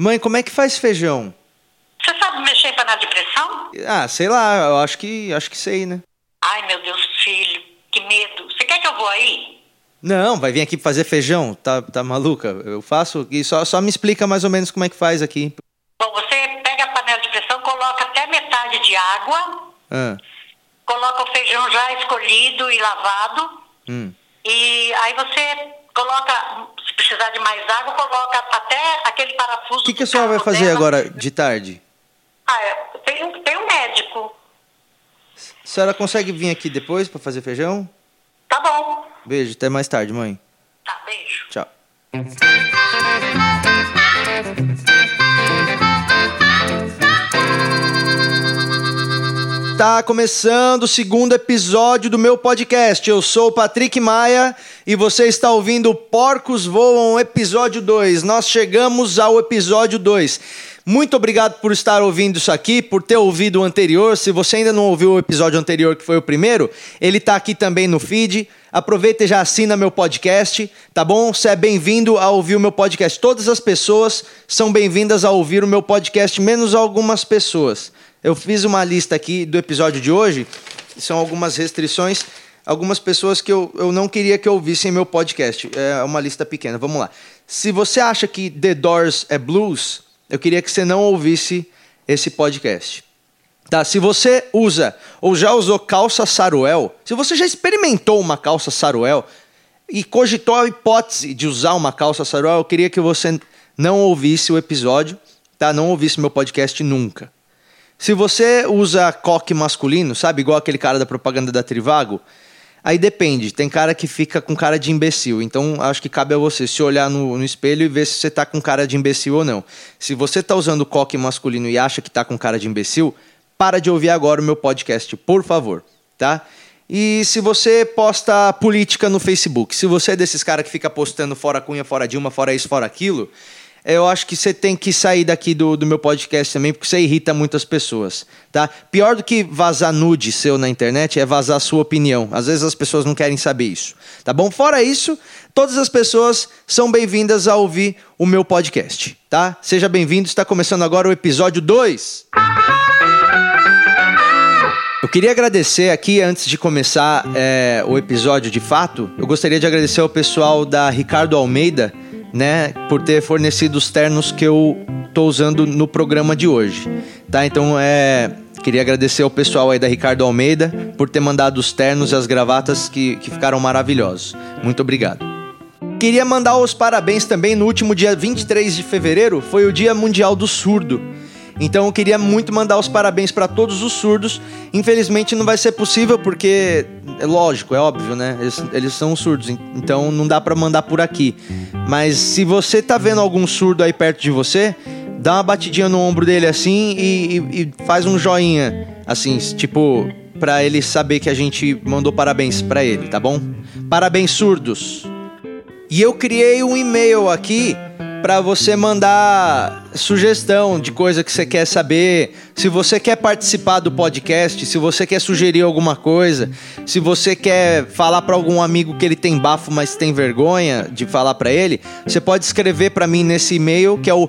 Mãe, como é que faz feijão? Você sabe mexer em panela de pressão? Ah, sei lá, eu acho que acho que sei, né? Ai, meu Deus, filho, que medo. Você quer que eu vou aí? Não, vai vir aqui fazer feijão, tá, tá maluca? Eu faço e só, só me explica mais ou menos como é que faz aqui. Bom, você pega a panela de pressão, coloca até metade de água, Ah, coloca o feijão já escolhido e lavado, hum. e aí você coloca, precisar de mais água, coloca até aquele parafuso. O que, que a senhora vai cabo fazer dela. agora de tarde? Ah, é, tem, um- tem um médico. A senhora consegue vir aqui depois pra fazer feijão? Tá bom. Beijo, até mais tarde, mãe. Tá, beijo. Tchau. Tá começando o segundo episódio do meu podcast. Eu sou o Patrick Maia e você está ouvindo Porcos Voam, episódio 2. Nós chegamos ao episódio 2. Muito obrigado por estar ouvindo isso aqui, por ter ouvido o anterior. Se você ainda não ouviu o episódio anterior, que foi o primeiro, ele tá aqui também no feed. Aproveita e já assina meu podcast, tá bom? Você é bem-vindo a ouvir o meu podcast. Todas as pessoas são bem-vindas a ouvir o meu podcast, menos algumas pessoas. Eu fiz uma lista aqui do episódio de hoje, são algumas restrições, algumas pessoas que eu, eu não queria que ouvissem meu podcast. É uma lista pequena, vamos lá. Se você acha que The Doors é blues, eu queria que você não ouvisse esse podcast. Tá, se você usa ou já usou calça saruel, se você já experimentou uma calça saruel e cogitou a hipótese de usar uma calça saruel, eu queria que você não ouvisse o episódio, tá? Não ouvisse meu podcast nunca. Se você usa coque masculino, sabe, igual aquele cara da propaganda da Trivago, aí depende. Tem cara que fica com cara de imbecil. Então acho que cabe a você se olhar no, no espelho e ver se você tá com cara de imbecil ou não. Se você tá usando coque masculino e acha que tá com cara de imbecil, para de ouvir agora o meu podcast, por favor, tá? E se você posta política no Facebook, se você é desses caras que fica postando fora Cunha, fora Dilma, fora isso, fora aquilo, eu acho que você tem que sair daqui do, do meu podcast também, porque você irrita muitas pessoas, tá? Pior do que vazar nude seu na internet é vazar sua opinião. Às vezes as pessoas não querem saber isso, tá bom? Fora isso, todas as pessoas são bem-vindas a ouvir o meu podcast, tá? Seja bem-vindo, está começando agora o episódio 2. Eu queria agradecer aqui, antes de começar é, o episódio de fato, eu gostaria de agradecer ao pessoal da Ricardo Almeida, né, por ter fornecido os ternos que eu tô usando no programa de hoje, tá? Então, é, queria agradecer ao pessoal aí da Ricardo Almeida por ter mandado os ternos e as gravatas que, que ficaram maravilhosos. Muito obrigado. Queria mandar os parabéns também no último dia 23 de fevereiro, foi o Dia Mundial do Surdo. Então eu queria muito mandar os parabéns para todos os surdos. Infelizmente não vai ser possível porque é lógico, é óbvio, né? Eles, eles são surdos, en- então não dá para mandar por aqui. Mas se você tá vendo algum surdo aí perto de você, dá uma batidinha no ombro dele assim e, e- e faz um joinha, assim, tipo para ele saber que a gente mandou parabéns para ele, tá bom? Parabéns surdos. E eu criei um e-mail aqui para você mandar sugestão de coisa que você quer saber. Se você quer participar do podcast, se você quer sugerir alguma coisa, se você quer falar para algum amigo que ele tem bafo, mas tem vergonha de falar para ele, você pode escrever para mim nesse e-mail que é o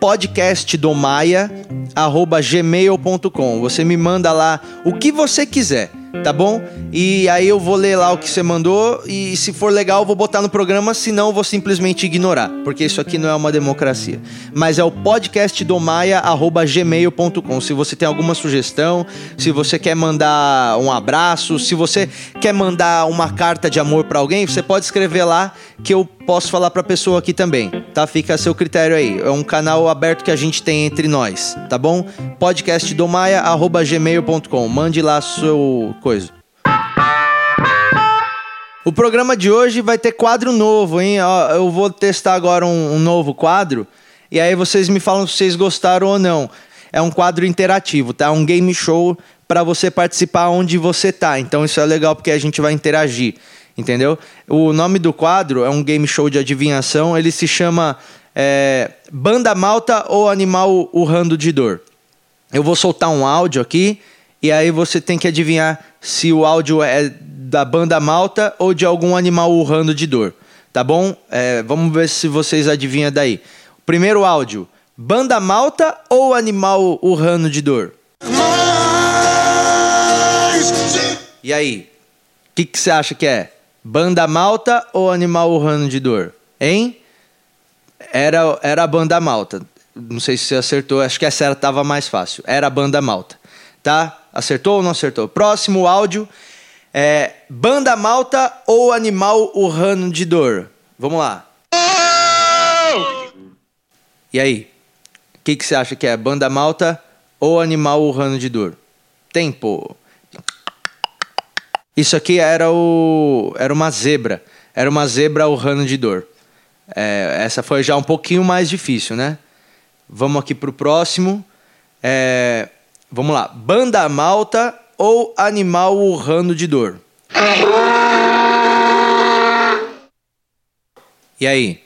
podcastdomaia@gmail.com. Você me manda lá o que você quiser tá bom? E aí eu vou ler lá o que você mandou e se for legal eu vou botar no programa, senão eu vou simplesmente ignorar, porque isso aqui não é uma democracia. Mas é o podcastdomaia@gmail.com. Se você tem alguma sugestão, se você quer mandar um abraço, se você quer mandar uma carta de amor pra alguém, você pode escrever lá que eu posso falar pra pessoa aqui também, tá? Fica a seu critério aí. É um canal aberto que a gente tem entre nós, tá bom? podcastdomaia@gmail.com. Mande lá seu coisa. O programa de hoje vai ter quadro novo, hein? Eu vou testar agora um, um novo quadro e aí vocês me falam se vocês gostaram ou não. É um quadro interativo, tá? Um game show para você participar onde você tá. Então isso é legal porque a gente vai interagir, entendeu? O nome do quadro é um game show de adivinhação. Ele se chama é, Banda Malta ou Animal Urrando de Dor. Eu vou soltar um áudio aqui e aí você tem que adivinhar se o áudio é da banda malta ou de algum animal urrando de dor. Tá bom? É, vamos ver se vocês adivinham daí. Primeiro áudio. Banda malta ou animal urrano de dor? E aí? O que você acha que é? Banda malta ou animal urrano de dor? Hein? Era, era a banda malta. Não sei se você acertou, acho que essa era, tava mais fácil. Era a banda malta. Tá? Acertou ou não acertou? Próximo áudio é banda malta ou animal urrano de dor? Vamos lá. E aí? O que, que você acha que é? Banda malta ou animal urrano de dor? Tempo. Isso aqui era o era uma zebra. Era uma zebra urrano de dor. É, essa foi já um pouquinho mais difícil, né? Vamos aqui pro próximo. É, vamos lá. Banda malta ou animal urrando de dor? E aí?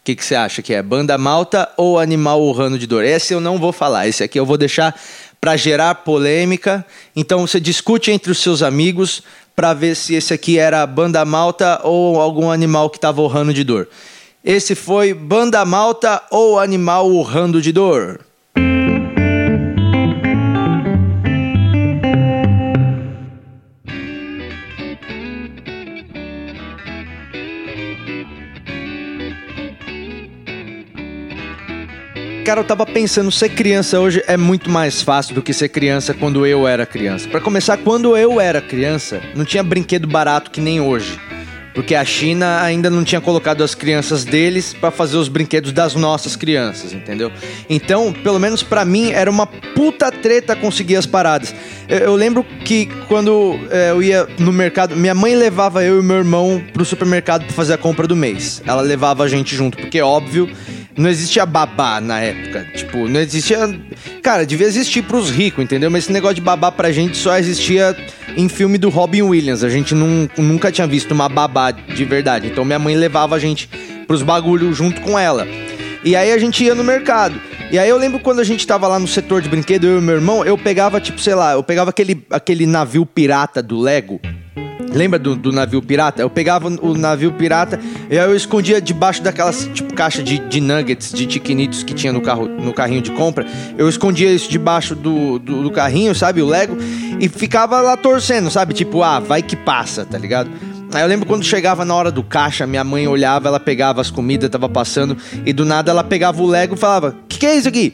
O que, que você acha que é? Banda malta ou animal urrando de dor? Esse eu não vou falar. Esse aqui eu vou deixar para gerar polêmica. Então você discute entre os seus amigos para ver se esse aqui era banda malta ou algum animal que estava urrando de dor. Esse foi banda malta ou animal urrando de dor. Cara, eu tava pensando, ser criança hoje é muito mais fácil do que ser criança quando eu era criança. Para começar, quando eu era criança, não tinha brinquedo barato que nem hoje. Porque a China ainda não tinha colocado as crianças deles para fazer os brinquedos das nossas crianças, entendeu? Então, pelo menos para mim, era uma puta treta conseguir as paradas. Eu, eu lembro que quando é, eu ia no mercado, minha mãe levava eu e meu irmão pro supermercado para fazer a compra do mês. Ela levava a gente junto, porque óbvio não existia babá na época. Tipo, não existia. Cara, devia existir pros ricos, entendeu? Mas esse negócio de babá pra gente só existia em filme do Robin Williams. A gente nunca tinha visto uma babá de verdade. Então minha mãe levava a gente pros bagulhos junto com ela. E aí a gente ia no mercado. E aí eu lembro quando a gente tava lá no setor de brinquedo, eu e meu irmão, eu pegava, tipo, sei lá, eu pegava aquele, aquele navio pirata do Lego. Lembra do, do, navio pirata? Eu pegava o navio pirata e aí eu escondia debaixo daquelas tipo caixa de, de nuggets, de tiquinitos que tinha no, carro, no carrinho de compra. Eu escondia isso debaixo do, do, do carrinho, sabe? O Lego. E ficava lá torcendo, sabe? Tipo, ah, vai que passa, tá ligado? Aí eu lembro quando chegava na hora do caixa, minha mãe olhava, ela pegava as comidas, tava passando, e do nada ela pegava o Lego e falava: Que que é isso aqui?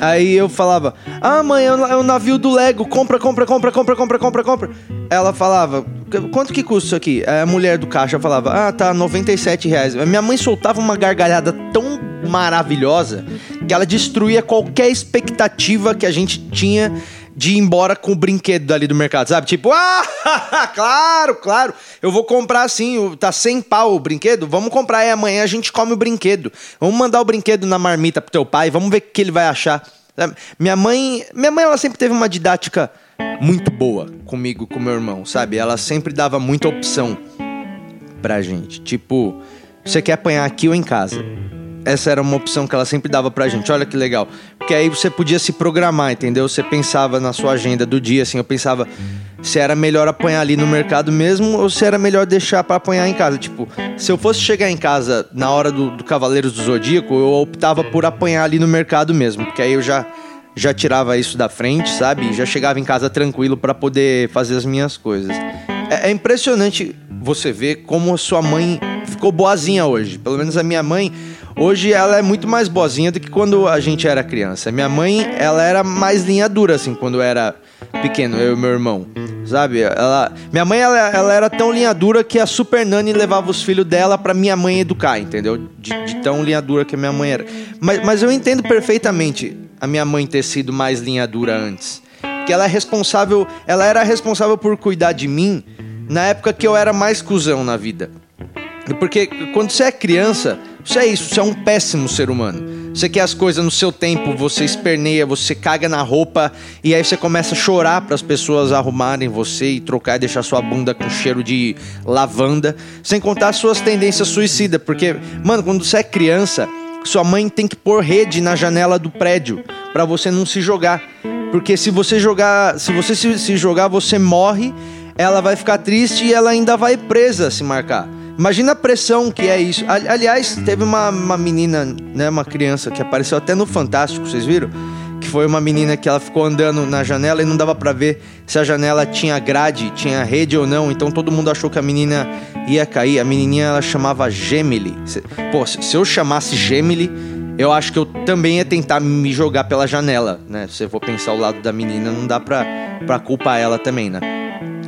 Aí eu falava: Ah, mãe, é o navio do Lego, compra, compra, compra, compra, compra, compra, compra. Ela falava: Quanto que custa isso aqui? A mulher do caixa falava: Ah, tá, 97 reais. Minha mãe soltava uma gargalhada tão maravilhosa que ela destruía qualquer expectativa que a gente tinha de ir embora com o brinquedo dali do mercado, sabe? Tipo, ah, claro, claro, eu vou comprar sim, tá sem pau o brinquedo, vamos comprar e amanhã a gente come o brinquedo. Vamos mandar o brinquedo na marmita pro teu pai, vamos ver o que ele vai achar. Minha mãe, minha mãe ela sempre teve uma didática muito boa comigo, com meu irmão, sabe? Ela sempre dava muita opção pra gente. Tipo, você quer apanhar aqui ou em casa? essa era uma opção que ela sempre dava pra gente. Olha que legal. Porque aí você podia se programar, entendeu? Você pensava na sua agenda do dia, assim, eu pensava se era melhor apanhar ali no mercado mesmo ou se era melhor deixar para apanhar em casa. Tipo, se eu fosse chegar em casa na hora do, do Cavaleiros do Zodíaco, eu optava por apanhar ali no mercado mesmo, porque aí eu já já tirava isso da frente, sabe? Já chegava em casa tranquilo para poder fazer as minhas coisas. É, é impressionante você ver como a sua mãe ficou boazinha hoje. Pelo menos a minha mãe, Hoje ela é muito mais boazinha do que quando a gente era criança. Minha mãe, ela era mais linha dura, assim, quando eu era pequeno, eu e meu irmão. Sabe? Ela, minha mãe, ela, ela era tão linha dura que a Super Nani levava os filhos dela pra minha mãe educar, entendeu? De, de tão linha dura que a minha mãe era. Mas, mas eu entendo perfeitamente a minha mãe ter sido mais linha dura antes. Que ela é responsável, ela era responsável por cuidar de mim na época que eu era mais cuzão na vida. Porque quando você é criança, você é isso, você é um péssimo ser humano. Você quer as coisas no seu tempo, você esperneia, você caga na roupa e aí você começa a chorar para as pessoas arrumarem você e trocar e deixar sua bunda com cheiro de lavanda, sem contar suas tendências suicidas, porque, mano, quando você é criança, sua mãe tem que pôr rede na janela do prédio para você não se jogar. Porque se você jogar, se você se, se jogar, você morre, ela vai ficar triste e ela ainda vai presa se marcar. Imagina a pressão que é isso. Aliás, teve uma, uma menina, né, uma criança que apareceu até no Fantástico, vocês viram? Que foi uma menina que ela ficou andando na janela e não dava para ver se a janela tinha grade, tinha rede ou não. Então todo mundo achou que a menina ia cair. A menininha ela chamava Gemily. Pô, se eu chamasse Gemily, eu acho que eu também ia tentar me jogar pela janela, né? Se eu for pensar o lado da menina, não dá pra, pra culpar ela também, né?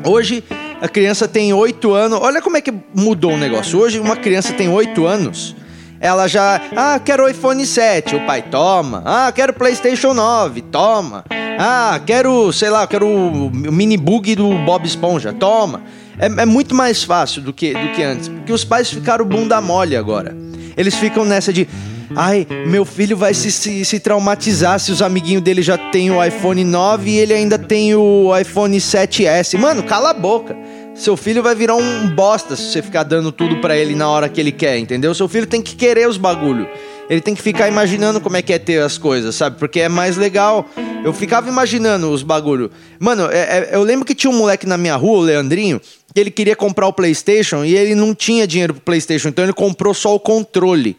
Hoje, a criança tem 8 anos. Olha como é que mudou o negócio. Hoje, uma criança tem 8 anos. Ela já. Ah, quero iPhone 7. O pai toma. Ah, quero PlayStation 9. Toma. Ah, quero, sei lá, quero o mini bug do Bob Esponja. Toma. É, é muito mais fácil do que, do que antes. Porque os pais ficaram bunda mole agora. Eles ficam nessa de. Ai, meu filho vai se, se, se, traumatizar se os amiguinhos dele já tem o iPhone 9 e ele ainda tem o iPhone 7S. Mano, cala a boca. Seu filho vai virar um bosta se você ficar dando tudo para ele na hora que ele quer, entendeu? Seu filho tem que querer os bagulho. Ele tem que ficar imaginando como é que é ter as coisas, sabe? Porque é mais legal. Eu ficava imaginando os bagulho. Mano, é, é, eu lembro que tinha um moleque na minha rua, o Leandrinho, que ele queria comprar o PlayStation e ele não tinha dinheiro pro PlayStation, então ele comprou só o controle.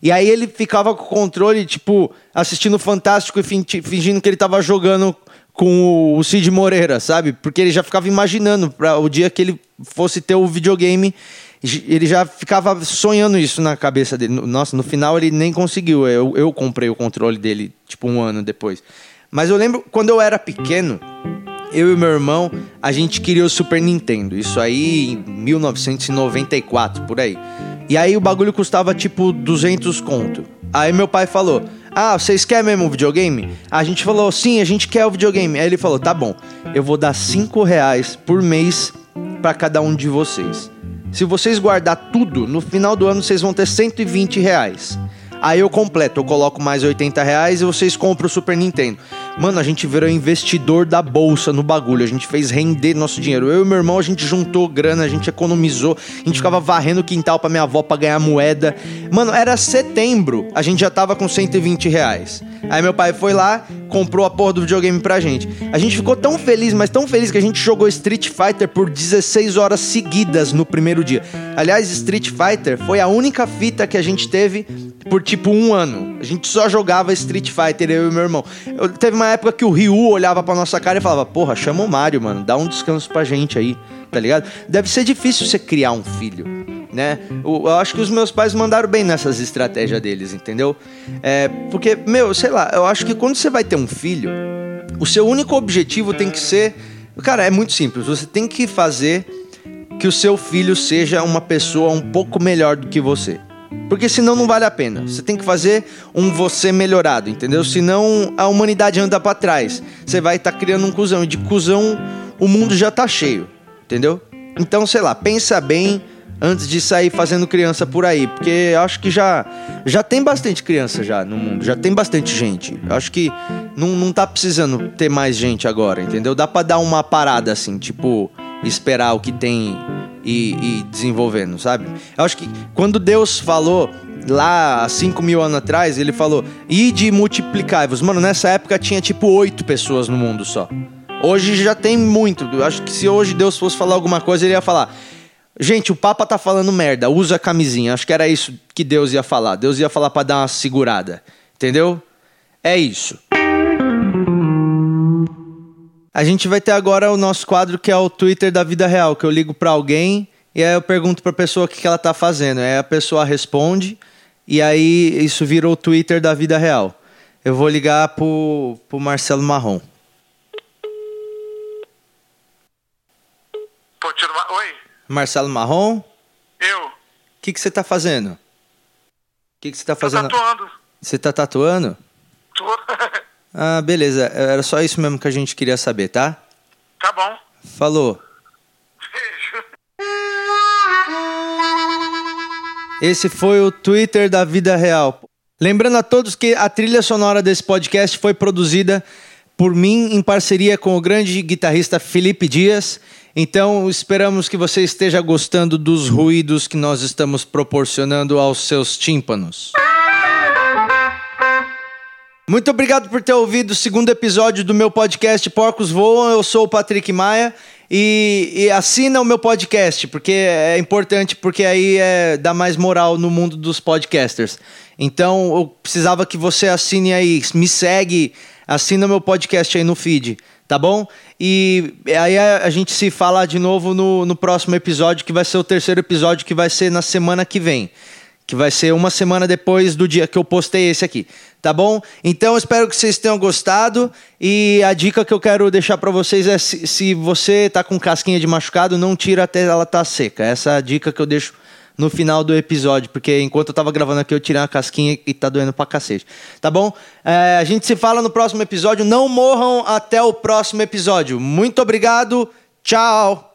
E aí ele ficava com o controle, tipo, assistindo Fantástico e fingindo que ele tava jogando com o Cid Moreira, sabe? Porque ele já ficava imaginando para o dia que ele fosse ter o videogame, ele já ficava sonhando isso na cabeça dele. Nossa, no final ele nem conseguiu. Eu, eu comprei o controle dele, tipo, um ano depois. Mas eu lembro quando eu era pequeno, eu e meu irmão, a gente queria o Super Nintendo. Isso aí em 1994, por aí. E aí o bagulho custava tipo 200 conto. Aí meu pai falou: Ah, vocês querem mesmo um videogame? A gente falou: Sim, a gente quer o videogame. Aí ele falou: Tá bom, eu vou dar 5 reais por mês para cada um de vocês. Se vocês guardar tudo, no final do ano vocês vão ter 120 reais. Aí eu completo, eu coloco mais 80 reais e vocês compram o Super Nintendo. Mano, a gente virou investidor da bolsa no bagulho. A gente fez render nosso dinheiro. Eu e meu irmão, a gente juntou grana, a gente economizou. A gente ficava varrendo o quintal pra minha avó pra ganhar moeda. Mano, era setembro. A gente já tava com 120 reais. Aí meu pai foi lá, comprou a porra do videogame pra gente. A gente ficou tão feliz, mas tão feliz que a gente jogou Street Fighter por 16 horas seguidas no primeiro dia. Aliás, Street Fighter foi a única fita que a gente teve por tipo um ano. A gente só jogava Street Fighter, eu e meu irmão. Eu, teve uma época que o Ryu olhava pra nossa cara e falava: Porra, chama o Mario, mano, dá um descanso pra gente aí, tá ligado? Deve ser difícil você criar um filho, né? Eu, eu acho que os meus pais mandaram bem nessas estratégias deles, entendeu? É, porque, meu, sei lá, eu acho que quando você vai ter um filho, o seu único objetivo tem que ser. Cara, é muito simples. Você tem que fazer que o seu filho seja uma pessoa um pouco melhor do que você. Porque senão não vale a pena. Você tem que fazer um você melhorado, entendeu? Senão a humanidade anda para trás. Você vai estar tá criando um cuzão. E de cuzão o mundo já tá cheio, entendeu? Então, sei lá, pensa bem antes de sair fazendo criança por aí. Porque acho que já, já tem bastante criança já no mundo. Já tem bastante gente. Acho que não, não tá precisando ter mais gente agora, entendeu? Dá pra dar uma parada assim, tipo, esperar o que tem e, e desenvolvendo, sabe? Eu acho que quando Deus falou lá há 5 mil anos atrás, ele falou: ide multiplicai-vos. Mano, nessa época tinha tipo oito pessoas no mundo só. Hoje já tem muito. Eu acho que se hoje Deus fosse falar alguma coisa, ele ia falar. Gente, o Papa tá falando merda, usa a camisinha. Acho que era isso que Deus ia falar. Deus ia falar para dar uma segurada. Entendeu? É isso. A gente vai ter agora o nosso quadro que é o Twitter da vida real, que eu ligo para alguém e aí eu pergunto para a pessoa o que, que ela tá fazendo. Aí a pessoa responde e aí isso vira o Twitter da vida real. Eu vou ligar pro, pro Marcelo Marrom. Pô, tira uma... Oi? Marcelo Marrom? Eu. O que, que você tá fazendo? O que, que você tá fazendo? Tô tatuando. Você tá tatuando? Ah, beleza. Era só isso mesmo que a gente queria saber, tá? Tá bom. Falou. Beijo. Esse foi o Twitter da vida real. Lembrando a todos que a trilha sonora desse podcast foi produzida por mim em parceria com o grande guitarrista Felipe Dias. Então, esperamos que você esteja gostando dos ruídos que nós estamos proporcionando aos seus tímpanos. Muito obrigado por ter ouvido o segundo episódio do meu podcast Porcos Voam. Eu sou o Patrick Maia E, e assina o meu podcast, porque é importante, porque aí é, dá mais moral no mundo dos podcasters. Então eu precisava que você assine aí, me segue, assina meu podcast aí no feed, tá bom? E aí a, a gente se fala de novo no, no próximo episódio, que vai ser o terceiro episódio, que vai ser na semana que vem. Que vai ser uma semana depois do dia que eu postei esse aqui, tá bom? Então espero que vocês tenham gostado. E a dica que eu quero deixar para vocês é: se, se você tá com casquinha de machucado, não tira até ela tá seca. Essa é a dica que eu deixo no final do episódio, porque enquanto eu tava gravando aqui, eu tirei uma casquinha e tá doendo pra cacete. Tá bom? É, a gente se fala no próximo episódio. Não morram até o próximo episódio. Muito obrigado. Tchau.